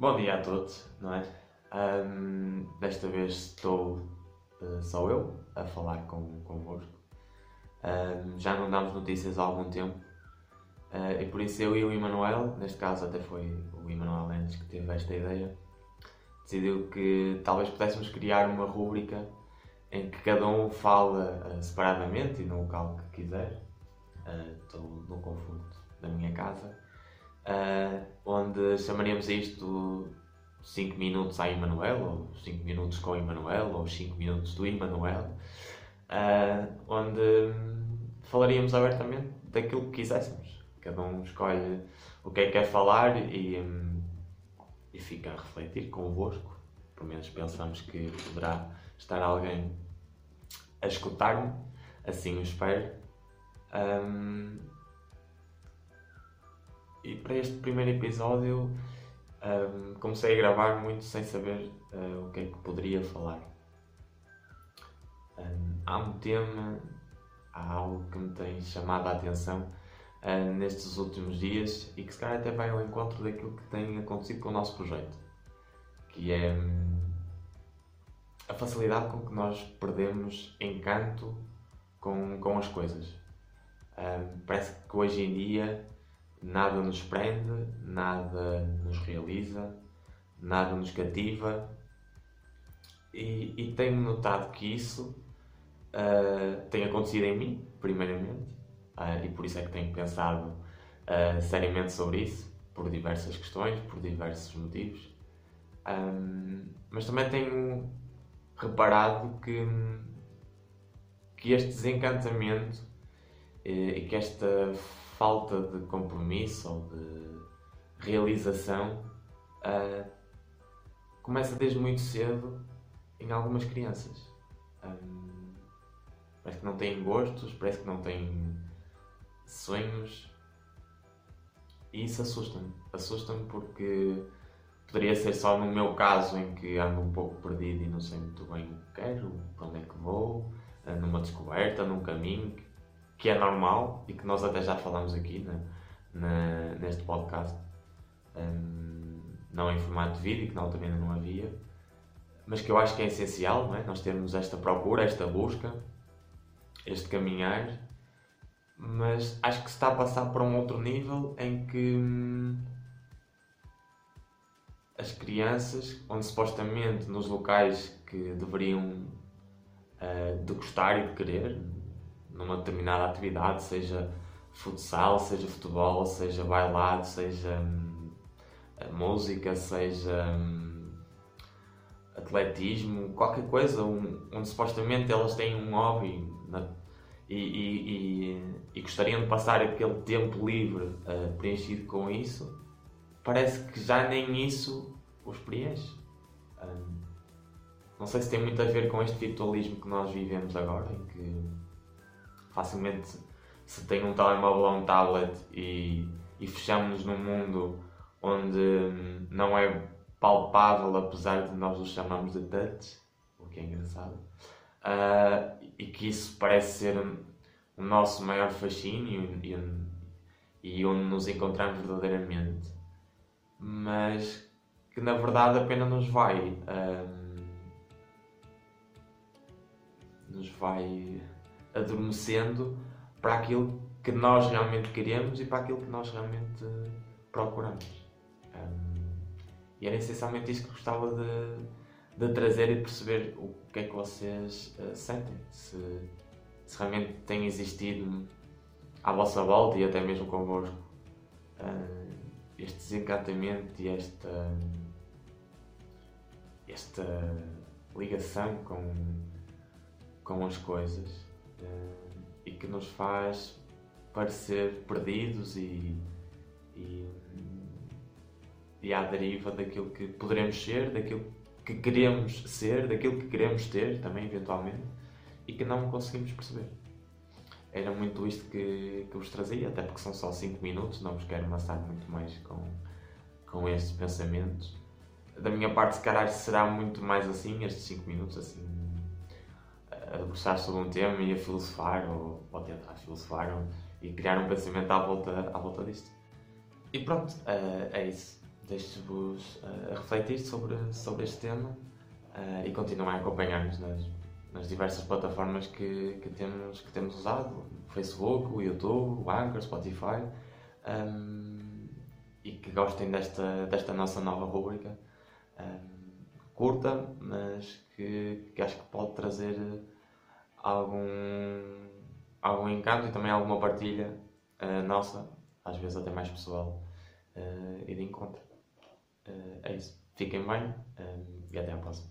Bom dia a todos, não é? Ahm, desta vez estou eh, só eu a falar com, convosco. Ahm, já não damos notícias há algum tempo eh, e por isso eu e o Emanuel, neste caso até foi o Emanuel Lendes que teve esta ideia, decidiu que talvez pudéssemos criar uma rúbrica em que cada um fala eh, separadamente e no local que quiser. Eh, Estou no conforto da minha casa. Uh, onde chamaríamos isto 5 minutos à Emanuel, ou 5 minutos com Emanuel, ou 5 minutos do Emanuel, uh, onde hum, falaríamos abertamente daquilo que quiséssemos. Cada um escolhe o que é que quer falar e, hum, e fica a refletir convosco. Pelo menos pensamos que poderá estar alguém a escutar-me, assim o espero. Um, e para este primeiro episódio um, comecei a gravar muito sem saber uh, o que é que poderia falar. Um, há um tema, há algo que me tem chamado a atenção uh, nestes últimos dias e que se calhar até vai ao encontro daquilo que tem acontecido com o nosso projeto, que é facilidade com que nós perdemos encanto com, com as coisas. Um, parece que hoje em dia nada nos prende, nada nos realiza, nada nos cativa. E, e tenho notado que isso uh, tem acontecido em mim, primeiramente, uh, e por isso é que tenho pensado uh, seriamente sobre isso, por diversas questões, por diversos motivos. Um, mas também tenho reparado que, que este desencantamento e que esta falta de compromisso ou de realização uh, começa desde muito cedo em algumas crianças. Um, parece que não têm gostos, parece que não têm sonhos e isso assusta-me. Assusta-me porque poderia ser só no meu caso em que ando um pouco perdido e não sei muito bem o que quero, para onde é que vou, numa descoberta, num caminho que é normal e que nós até já falamos aqui né, na, neste podcast, um, não em formato de vídeo, que na altura ainda não havia, mas que eu acho que é essencial não é? nós termos esta procura, esta busca, este caminhar, mas acho que se está a passar para um outro nível em que hum, as crianças, onde supostamente nos locais que deveriam uh, de gostar e de querer, numa determinada atividade, seja futsal, seja futebol, seja bailado, seja hum, música, seja hum, atletismo, qualquer coisa um, onde supostamente elas têm um hobby na, e, e, e, e, gostariam de passar aquele tempo livre uh, preenchido com isso, parece que já nem isso os preenche. Um, não sei se tem muito a ver com este virtualismo que nós vivemos agora, em que facilmente se tem um telemóvel ou um tablet e, e fechamos-nos num mundo onde hum, não é palpável, apesar de nós o chamamos de touch, o que é engraçado, uh, e que isso parece ser o nosso maior fascínio e, e, onde nos encontramos verdadeiramente, mas que na verdade apenas nos vai. Um, nos vai adormecendo para aquilo que nós realmente queremos e para aquilo que nós realmente procuramos. Um, e era essencialmente isso que gostava de, de trazer e perceber o que é que vocês uh, sentem. Se, se, realmente tem existido à vossa volta e até mesmo convosco uh, este desencantamento e esta, esta ligação com, com as coisas uh, e que nos faz parecer perdidos e, e, e à deriva daquilo que poderemos ser, daquilo que queremos ser, daquilo que queremos ter também, eventualmente, e que não conseguimos perceber. Era muito isto que, que vos trazia, até porque são só 5 minutos, não vos quero amassar muito mais com, com estes pensamentos. Da minha parte, se calhar será muito mais assim, estes 5 minutos, assim, debruçar sobre um tema e a filosofar, ou, ou tentar filosofar, ou, e criar um pensamento à volta, à volta disto. E pronto, uh, é isso. Deixo-vos uh, refletir sobre, sobre este tema uh, e continuem a acompanhar-nos nas, nas diversas plataformas que, que, temos, que temos usado: o Facebook, o YouTube, o Anchor, Spotify. Um, e que gostem desta, desta nossa nova rubrica. Um, curta, mas que, que acho que pode trazer algum, algum encanto e também alguma partilha uh, nossa, às vezes até mais pessoal, uh, e de encontro. Uh, é isso. Fiquem bem e até à próxima.